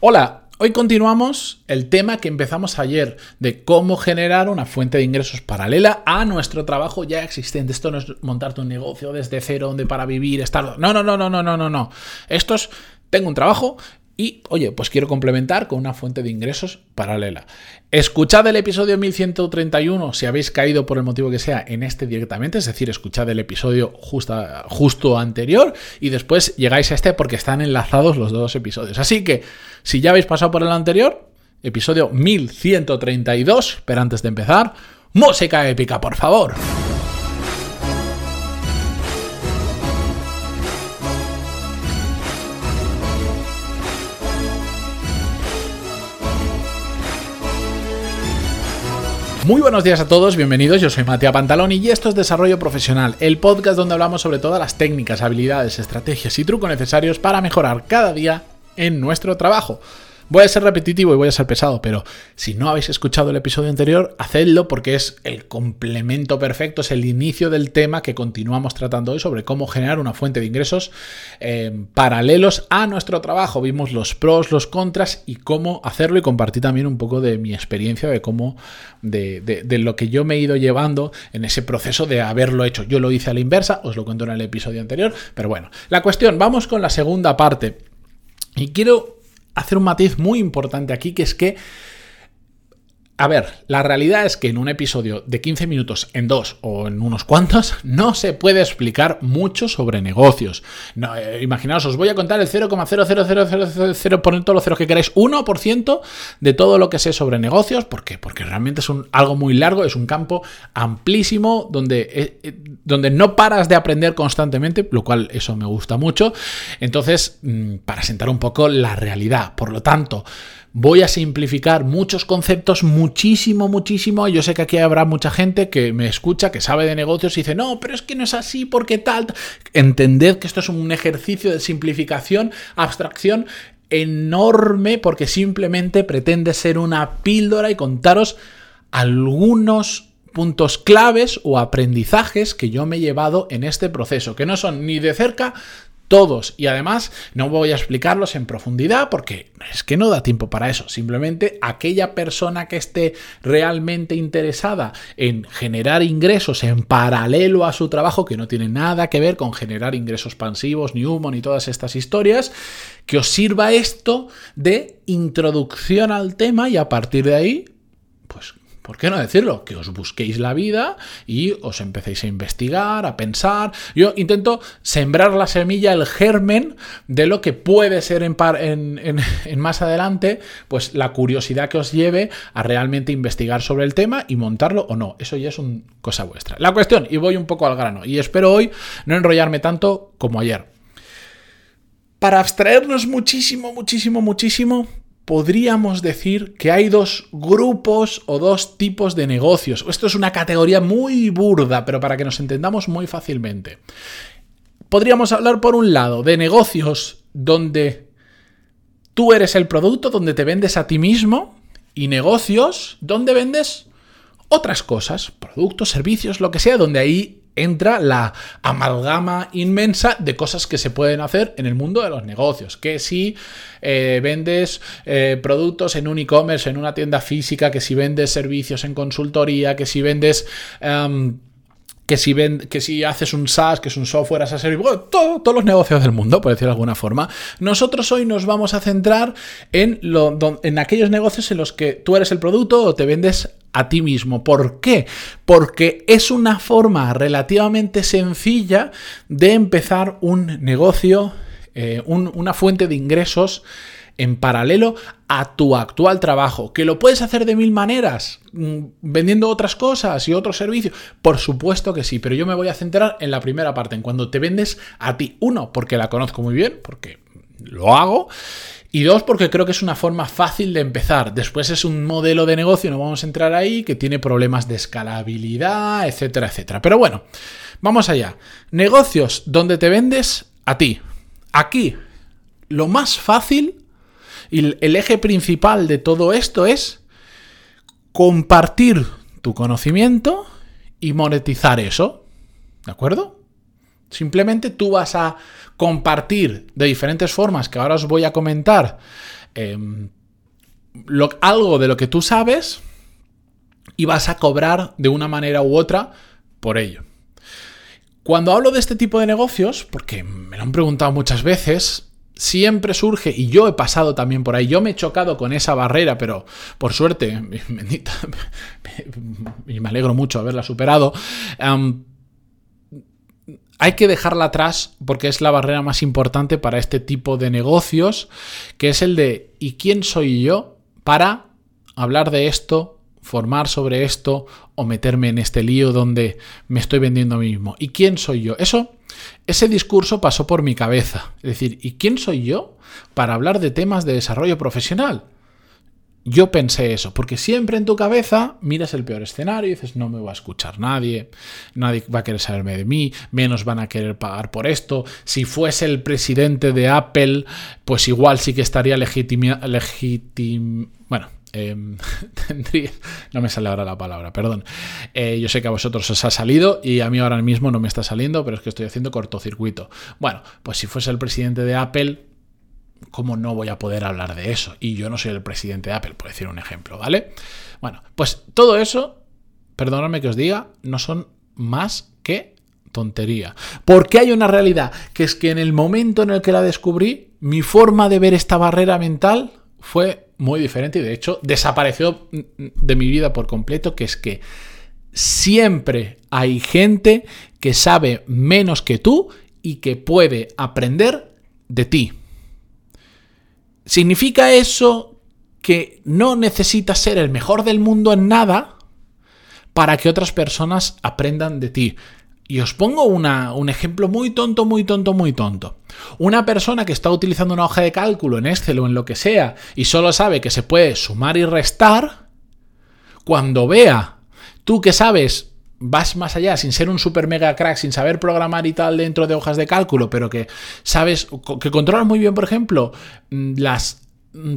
Hola, hoy continuamos el tema que empezamos ayer de cómo generar una fuente de ingresos paralela a nuestro trabajo ya existente. Esto no es montarte un negocio desde cero donde para vivir, estar... No, no, no, no, no, no, no, no. Esto es, tengo un trabajo y, oye, pues quiero complementar con una fuente de ingresos paralela. Escuchad el episodio 1131 si habéis caído por el motivo que sea en este directamente, es decir, escuchad el episodio justo anterior y después llegáis a este porque están enlazados los dos episodios. Así que, si ya habéis pasado por el anterior, episodio 1132, pero antes de empezar, música épica, por favor. Muy buenos días a todos, bienvenidos, yo soy Matías Pantaloni y esto es Desarrollo Profesional, el podcast donde hablamos sobre todas las técnicas, habilidades, estrategias y trucos necesarios para mejorar cada día en nuestro trabajo. Voy a ser repetitivo y voy a ser pesado, pero si no habéis escuchado el episodio anterior, hacedlo porque es el complemento perfecto, es el inicio del tema que continuamos tratando hoy sobre cómo generar una fuente de ingresos eh, paralelos a nuestro trabajo. Vimos los pros, los contras y cómo hacerlo y compartí también un poco de mi experiencia, de cómo, de, de lo que yo me he ido llevando en ese proceso de haberlo hecho. Yo lo hice a la inversa, os lo cuento en el episodio anterior, pero bueno, la cuestión, vamos con la segunda parte. Y quiero hacer un matiz muy importante aquí, que es que a ver, la realidad es que en un episodio de 15 minutos, en dos o en unos cuantos, no se puede explicar mucho sobre negocios. Eh, imaginaos, os voy a contar el 0,00000, poner todos los ceros que queráis, 1% de todo lo que sé sobre negocios. ¿Por qué? Porque realmente es un, algo muy largo, es un campo amplísimo donde, eh, eh, donde no paras de aprender constantemente, lo cual eso me gusta mucho. Entonces, mm, para sentar un poco la realidad. Por lo tanto, Voy a simplificar muchos conceptos muchísimo, muchísimo. Yo sé que aquí habrá mucha gente que me escucha, que sabe de negocios y dice, no, pero es que no es así, porque tal. Entended que esto es un ejercicio de simplificación, abstracción enorme, porque simplemente pretende ser una píldora y contaros algunos puntos claves o aprendizajes que yo me he llevado en este proceso, que no son ni de cerca todos. Y además no voy a explicarlos en profundidad porque es que no da tiempo para eso. Simplemente aquella persona que esté realmente interesada en generar ingresos en paralelo a su trabajo, que no tiene nada que ver con generar ingresos pasivos, ni humo, ni todas estas historias, que os sirva esto de introducción al tema y a partir de ahí, pues ¿Por qué no decirlo? Que os busquéis la vida y os empecéis a investigar, a pensar. Yo intento sembrar la semilla, el germen de lo que puede ser en, en, más adelante, pues la curiosidad que os lleve a realmente investigar sobre el tema y montarlo o no. Eso ya es una cosa vuestra. La cuestión, y voy un poco al grano, y espero hoy no enrollarme tanto como ayer. Para abstraernos muchísimo, muchísimo, muchísimo podríamos decir que hay dos grupos o dos tipos de negocios. Esto es una categoría muy burda, pero para que nos entendamos muy fácilmente. Podríamos hablar por un lado de negocios donde tú eres el producto, donde te vendes a ti mismo, y negocios donde vendes otras cosas, productos, servicios, lo que sea, donde ahí entra la amalgama inmensa de cosas que se pueden hacer en el mundo de los negocios. Que si eh, vendes eh, productos en un e-commerce, en una tienda física, que si vendes servicios en consultoría, que si vendes... Em, que si, que si haces un SaaS, que es un software as a bueno, todos los negocios del mundo, por decirlo de alguna forma. Nosotros hoy nos vamos a centrar en, lo, en aquellos negocios en los que tú eres el producto o te vendes a ti mismo. ¿Por qué? Porque es una forma relativamente sencilla de empezar un negocio, eh, una fuente de ingresos en paralelo a tu actual trabajo. ¿Que lo puedes hacer de mil maneras? Mm, ¿Vendiendo otras cosas y otros servicios? Por supuesto que sí, pero yo me voy a centrar en la primera parte, en cuando te vendes a ti. Uno, porque la conozco muy bien, porque lo hago. Y dos, porque creo que es una forma fácil de empezar. Después es un modelo de negocio, no vamos a entrar ahí, que tiene problemas de escalabilidad, etcétera, etcétera. Pero bueno, vamos allá. Negocios donde te vendes a ti. Aquí, lo más fácil y el eje principal de todo esto es compartir tu conocimiento y monetizar eso. ¿De acuerdo? Simplemente tú vas a compartir de diferentes formas que ahora os voy a comentar em, algo de lo que tú sabes y vas a cobrar de una manera u otra por ello. Cuando hablo de este tipo de negocios, porque me lo han preguntado muchas veces, siempre surge, y yo he pasado también por ahí, yo me he chocado con esa barrera, pero por suerte, bendita, y me alegro mucho haberla superado, hay que dejarla atrás porque es la barrera más importante para este tipo de negocios, que es el de ¿y quién soy yo para hablar de esto, formar sobre esto o meterme en este lío donde me estoy vendiendo a mí mismo? ¿Y quién soy yo? Eso, ese discurso pasó por mi cabeza. Es decir, ¿y quién soy yo para hablar de temas de desarrollo profesional? Yo pensé eso, porque siempre en tu cabeza miras el peor escenario y dices, no me va a escuchar nadie, nadie va a querer saberme de mí, menos van a querer pagar por esto. Si fuese el presidente de Apple, pues igual sí que estaría legitima, legitim, bueno, em, no me sale ahora la palabra, perdón. Eh, yo sé que a vosotros os ha salido y a mí ahora mismo no me está saliendo, pero es que estoy haciendo cortocircuito. Bueno, pues si fuese el presidente de Apple, ¿cómo no voy a poder hablar de eso? Y yo no soy el presidente de Apple, por decir un ejemplo, ¿vale? Bueno, pues todo eso, perdonadme que os diga, no son más que tontería. Porque hay una realidad, que es que en el momento en el que la descubrí, mi forma de ver esta barrera mental fue muy diferente y de hecho desapareció de mi vida por completo, que es que siempre hay gente que sabe menos que tú y que puede aprender de ti. ¿Significa eso que no necesitas ser el mejor del mundo en nada para que otras personas aprendan de ti? Y os pongo un ejemplo muy tonto, muy tonto, muy tonto. Una persona que está utilizando una hoja de cálculo en Excel o en lo que sea y solo sabe que se puede sumar y restar, cuando vea tú que sabes vas más allá sin ser un super mega crack, sin saber programar y tal dentro de hojas de cálculo, pero que sabes, que controlas muy bien, por ejemplo, mm, las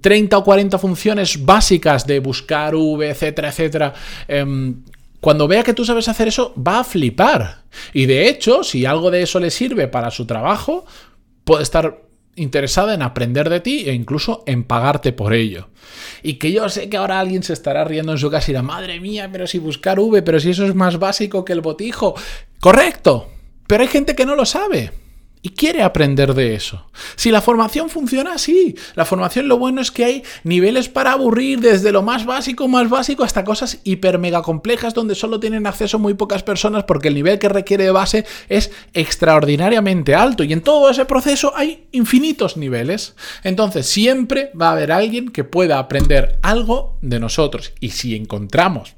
30 o 40 funciones básicas de buscar V, etcétera, etcétera. Em, cuando vea que tú sabes hacer eso, va a flipar. Y de hecho, si algo de eso le sirve para su trabajo, puede estar interesada en aprender de ti e incluso en pagarte por ello. Y que yo sé que ahora alguien se estará riendo en su casa y dirá, madre mía, pero si buscar V, pero si eso es más básico que el botijo. Correcto, pero hay gente que no lo sabe y quiere aprender de eso. Si la formación funciona así, la formación lo bueno es que hay niveles para aburrir desde lo más básico, más básico, hasta cosas hiper mega complejas donde solo tienen acceso muy pocas personas porque el nivel que requiere de base es extraordinariamente alto y en todo ese proceso hay infinitos niveles. Entonces siempre va a haber alguien que pueda aprender algo de nosotros y si encontramos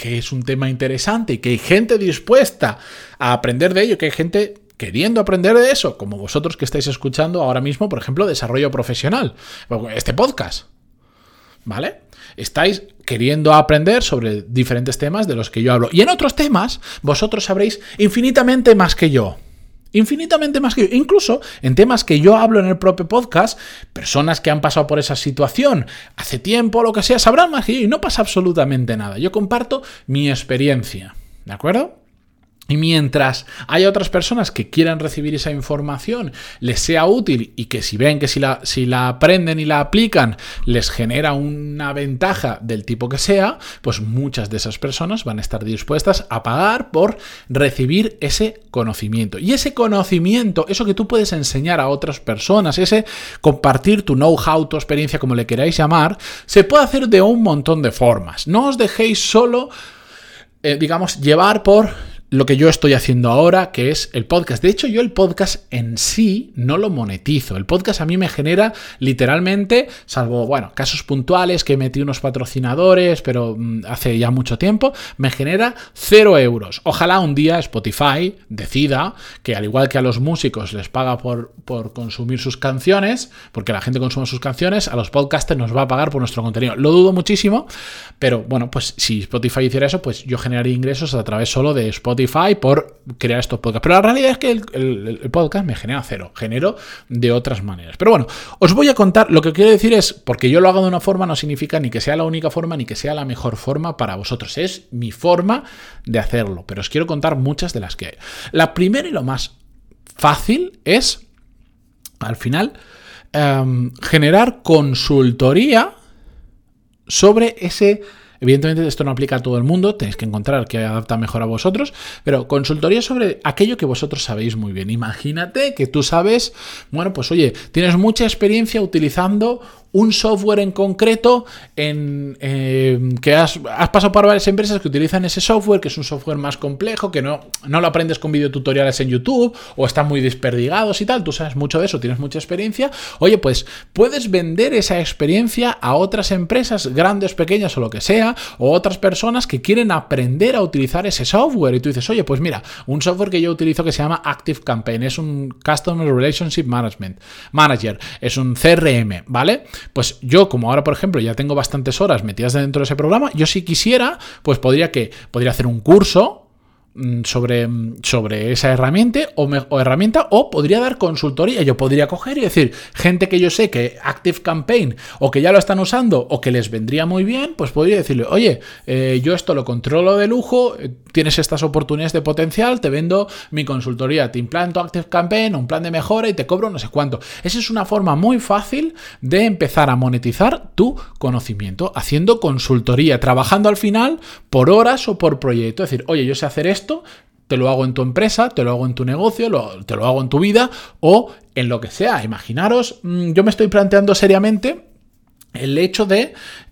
que es un tema interesante y que hay gente dispuesta a aprender de ello, que hay gente queriendo aprender de eso, como vosotros que estáis escuchando ahora mismo, por ejemplo, desarrollo profesional, este podcast. ¿Vale? Estáis queriendo aprender sobre diferentes temas de los que yo hablo. Y en otros temas, vosotros sabréis infinitamente más que yo. Infinitamente más que yo. Incluso en temas que yo hablo en el propio podcast, personas que han pasado por esa situación hace tiempo o lo que sea, sabrán más que yo y no pasa absolutamente nada. Yo comparto mi experiencia. ¿De acuerdo? Y mientras haya otras personas que quieran recibir esa información, les sea útil y que si ven que si la, si la aprenden y la aplican les genera una ventaja del tipo que sea, pues muchas de esas personas van a estar dispuestas a pagar por recibir ese conocimiento. Y ese conocimiento, eso que tú puedes enseñar a otras personas, ese compartir tu know-how, tu experiencia, como le queráis llamar, se puede hacer de un montón de formas. No os dejéis solo... Eh, digamos, llevar por lo que yo estoy haciendo ahora, que es el podcast. De hecho, yo el podcast en sí no lo monetizo. El podcast a mí me genera literalmente, salvo, bueno, casos puntuales que metí unos patrocinadores, pero mm, hace ya mucho tiempo, me genera cero euros. Ojalá un día Spotify decida que al igual que a los músicos les paga por, por consumir sus canciones, porque la gente consume sus canciones, a los podcasters nos va a pagar por nuestro contenido. Lo dudo muchísimo, pero bueno, pues si Spotify hiciera eso, pues yo generaría ingresos a través solo de Spotify por crear estos podcasts. Pero la realidad es que el, podcast me genera cero, genero de otras maneras. Pero bueno, os voy a contar, lo que quiero decir es, porque yo lo hago de una forma no significa ni que sea la única forma ni que sea la mejor forma para vosotros. Es mi forma de hacerlo, pero os quiero contar muchas de las que hay. La primera y lo más fácil es, al final, em, generar consultoría sobre ese Evidentemente esto no aplica a todo el mundo, tenéis que encontrar que adapta mejor a vosotros, pero consultoría sobre aquello que vosotros sabéis muy bien. Imagínate que tú sabes, bueno, pues oye, tienes mucha experiencia utilizando un software en concreto en, eh, que has, pasado por varias empresas que utilizan ese software, que es un software más complejo, que no, no lo aprendes con videotutoriales en YouTube o están muy desperdigados y tal, tú sabes mucho de eso, tienes mucha experiencia, oye, pues puedes vender esa experiencia a otras empresas, grandes, pequeñas o lo que sea, o otras personas que quieren aprender a utilizar ese software. Y tú dices, oye, pues mira, un software que yo utilizo que se llama Active Campaign, es un Customer Relationship Management Manager, es un CRM, ¿vale? Pues yo, como ahora, por ejemplo, ya tengo bastantes horas metidas dentro de ese programa, yo si quisiera, pues podría que podría hacer un curso sobre, mm, sobre esa herramienta o, herramienta o podría dar consultoría. Yo podría coger y decir, gente que yo sé que Active Campaign o que ya lo están usando o que les vendría muy bien, pues podría decirle, oye, eh, yo esto lo controlo de lujo, eh, tienes estas oportunidades de potencial, te vendo mi consultoría, te implanto Active Campaign, un plan de mejora y te cobro no sé cuánto. Esa es una forma muy fácil de empezar a monetizar tu conocimiento, haciendo consultoría, trabajando al final por horas o por proyecto. Es decir, oye, yo sé hacer esto, te lo hago en tu empresa, te lo hago en tu negocio, te lo hago en tu vida o en lo que sea. Imaginaros, mm, yo me estoy planteando seriamente el hecho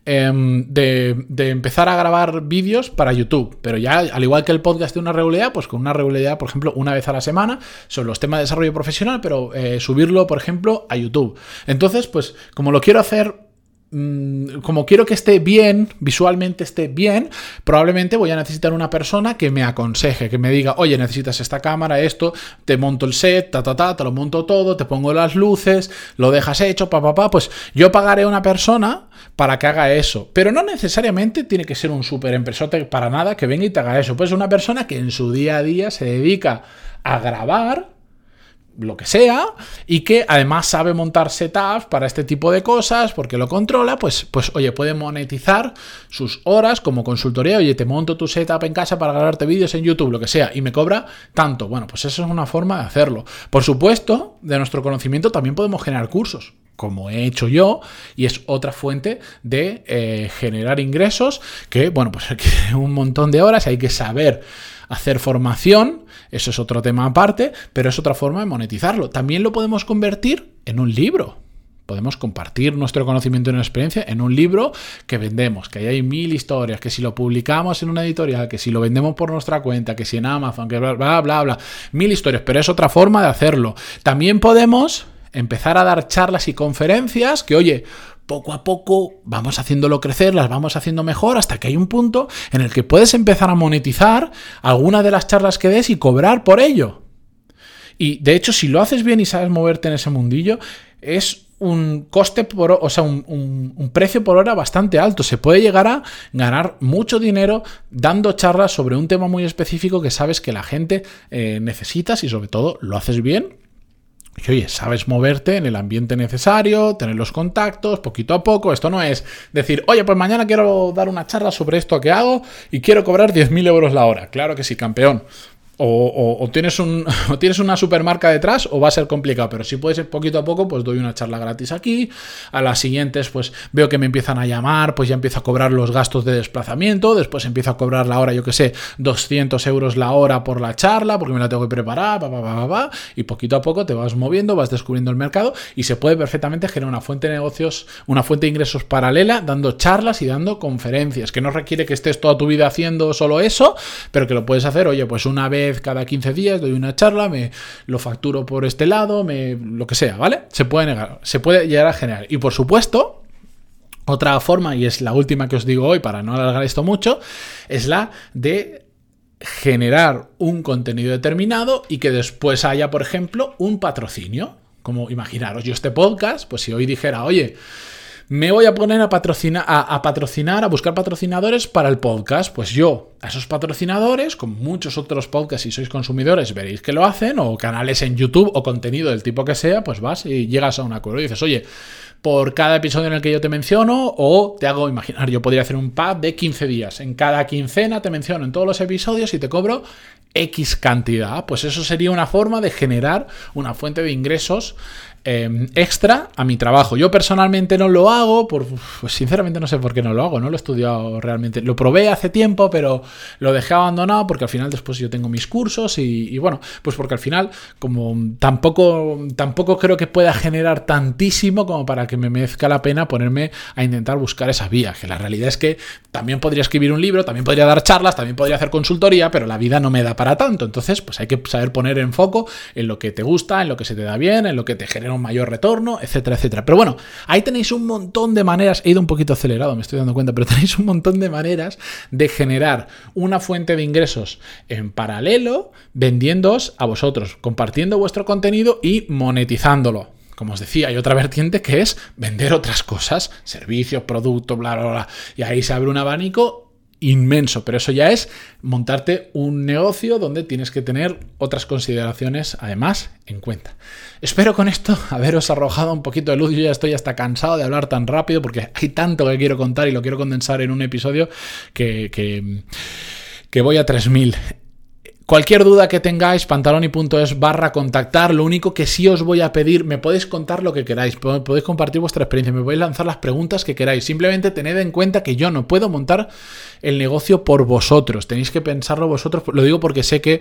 em, de, de, empezar a grabar vídeos para YouTube, pero ya al igual que el podcast de una regularidad, pues con una regularidad, por ejemplo, una vez a la semana sobre los temas de desarrollo profesional, pero eh, subirlo, por ejemplo, a YouTube. Entonces, pues como lo quiero hacer como quiero que esté bien, visualmente esté bien, probablemente voy a necesitar una persona que me aconseje, que me diga, oye, necesitas esta cámara, esto, te monto el set, ta, ta, ta, te lo monto todo, te pongo las luces, lo dejas hecho, pa, pa, pa, pues yo pagaré a una persona para que haga eso, pero no necesariamente tiene que ser un super empresote para nada que venga y te haga eso, pues una persona que en su día a día se dedica a grabar, lo que sea, y que además sabe montar setups para este tipo de cosas, porque lo controla, pues, pues oye, puede monetizar sus horas como consultoría, oye, te monto tu setup en casa para grabarte vídeos en YouTube, lo que sea, y me cobra tanto. Bueno, pues eso es una forma de hacerlo. Por supuesto, de nuestro conocimiento también podemos generar cursos como he hecho yo, y es otra fuente de eh, generar ingresos que, bueno, pues hay un montón de horas, hay que saber hacer formación, eso es otro tema aparte, pero es otra forma de monetizarlo. También lo podemos convertir en un libro. Podemos compartir nuestro conocimiento y nuestra experiencia en un libro que vendemos, que ahí hay mil historias, que si lo publicamos en una editorial, que si lo vendemos por nuestra cuenta, que si en Amazon, que bla, bla, bla, bla, mil historias, pero es otra forma de hacerlo. También podemos empezar a dar charlas y conferencias que, oye, poco a poco vamos haciéndolo crecer, las vamos haciendo mejor hasta que hay un punto en el que puedes empezar a monetizar alguna de las charlas que des y cobrar por ello. Y de hecho, si lo haces bien y sabes moverte en ese mundillo, es un coste por, o sea, un, precio por hora bastante alto. Se puede llegar a ganar mucho dinero dando charlas sobre un tema muy específico que sabes que la gente eh, necesita y sobre todo lo haces bien y oye, sabes moverte en el ambiente necesario, tener los contactos, poquito a poco. Esto no es decir, oye, pues mañana quiero dar una charla sobre esto que hago y quiero cobrar 10.000 euros la hora. Claro que sí, campeón. O, tienes un, tienes una supermarca detrás o va a ser complicado, pero si puede ser poquito a poco, pues doy una charla gratis aquí. A las siguientes, pues veo que me empiezan a llamar, pues ya empiezo a cobrar los gastos de desplazamiento, después empiezo a cobrar la hora, yo que sé, 200 euros la hora por la charla, porque me la tengo que preparar, y poquito a poco te vas moviendo, vas descubriendo el mercado y se puede perfectamente generar una fuente de negocios, una fuente de ingresos paralela, dando charlas y dando conferencias, que no requiere que estés toda tu vida haciendo solo eso, pero que lo puedes hacer, oye, pues una vez cada 15 días, doy una charla, me lo facturo por este lado, me, lo que sea, ¿vale? Se puede, negar, se puede llegar a generar. Y por supuesto, otra forma, y es la última que os digo hoy para no alargar esto mucho, es la de generar un contenido determinado y que después haya, por ejemplo, un patrocinio. Como imaginaros, yo este podcast, pues si hoy dijera, oye, me voy a poner a patrocinar, a, patrocinar, a buscar patrocinadores para el podcast. Pues yo, a esos patrocinadores, con muchos otros podcasts, si sois consumidores, veréis que lo hacen, o canales en YouTube o contenido del tipo que sea, pues vas y llegas a un acuerdo y dices, oye, por cada episodio en el que yo te menciono, o te hago imaginar, yo podría hacer un pack de 15 días. En cada quincena te menciono en todos los episodios y te cobro X cantidad. Pues eso sería una forma de generar una fuente de ingresos em, extra a mi trabajo. Yo personalmente no lo hago, por, pues sinceramente no sé por qué no lo hago, no lo he estudiado realmente. Lo probé hace tiempo, pero lo dejé abandonado porque al final después yo tengo mis cursos y, bueno, pues porque al final como tampoco, tampoco creo que pueda generar tantísimo como para que me merezca la pena ponerme a intentar buscar esa vía, que la realidad es que también podría escribir un libro, también podría dar charlas, también podría hacer consultoría, pero la vida no me da para tanto. Entonces, pues hay que saber poner en foco en lo que te gusta, en lo que se te da bien, en lo que te genera un mayor retorno, etcétera, etcétera. Pero bueno, ahí tenéis un montón de maneras, he ido un poquito acelerado, me estoy dando cuenta, pero tenéis un montón de maneras de generar una fuente de ingresos en paralelo, vendiéndoos a vosotros, compartiendo vuestro contenido y monetizándolo. Como os decía, hay otra vertiente que es vender otras cosas, servicios, productos, bla, bla, bla. Y ahí se abre un abanico inmenso, pero eso ya es montarte un negocio donde tienes que tener otras consideraciones además en cuenta. Espero con esto haberos arrojado un poquito de luz, yo ya estoy hasta cansado de hablar tan rápido porque hay tanto que quiero contar y lo quiero condensar en un episodio que, que, voy a 3000. Cualquier duda que tengáis, pantaloni.es barra contactar. Lo único que sí os voy a pedir, me podéis contar lo que queráis, podéis compartir vuestra experiencia, me podéis lanzar las preguntas que queráis. Simplemente tened en cuenta que yo no puedo montar el negocio por vosotros. Tenéis que pensarlo vosotros. Lo digo porque sé que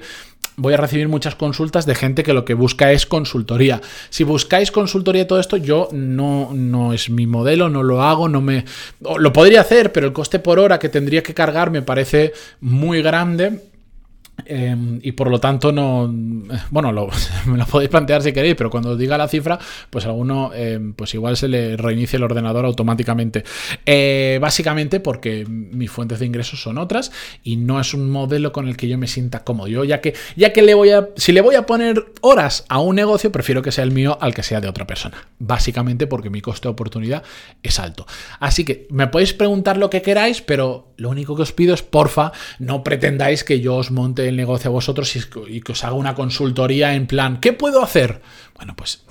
voy a recibir muchas consultas de gente que lo que busca es consultoría. Si buscáis consultoría y todo esto, yo no, no es mi modelo, no lo hago, no me. Lo podría hacer, pero el coste por hora que tendría que cargar me parece muy grande Em, y por lo tanto no bueno me lo podéis plantear si queréis pero cuando os diga la cifra pues alguno em, pues igual se le reinicia el ordenador automáticamente. Eh, básicamente porque mis fuentes de ingresos son otras y no es un modelo con el que yo me sienta cómodo. Yo ya que ya que le voy a si le voy a poner horas a un negocio prefiero que sea el mío al que sea de otra persona. Básicamente porque mi coste de oportunidad es alto. Así que me podéis preguntar lo que queráis pero lo único que os pido es porfa no pretendáis que yo os monte el negocio a vosotros y, que os haga una consultoría en plan, ¿qué puedo hacer? Bueno, pues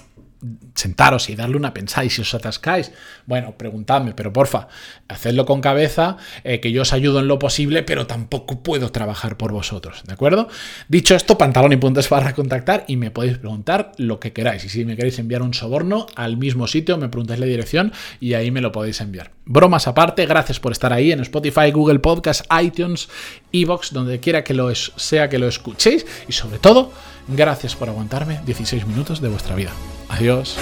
sentaros y darle una pensada y si os atascáis, bueno, preguntadme, pero porfa, hacedlo con cabeza, eh, que yo os ayudo en lo posible, pero tampoco puedo trabajar por vosotros, ¿de acuerdo? Dicho esto, pantalón y puntos para contactar y me podéis preguntar lo que queráis. Y si me queréis enviar un soborno al mismo sitio, me preguntáis la dirección y ahí me lo podéis enviar. Bromas aparte, gracias por estar ahí en Spotify, Google Podcast, iTunes, Evox, donde quiera que lo sea que lo escuchéis y sobre todo, gracias por aguantarme 16 minutos de vuestra vida. Adiós.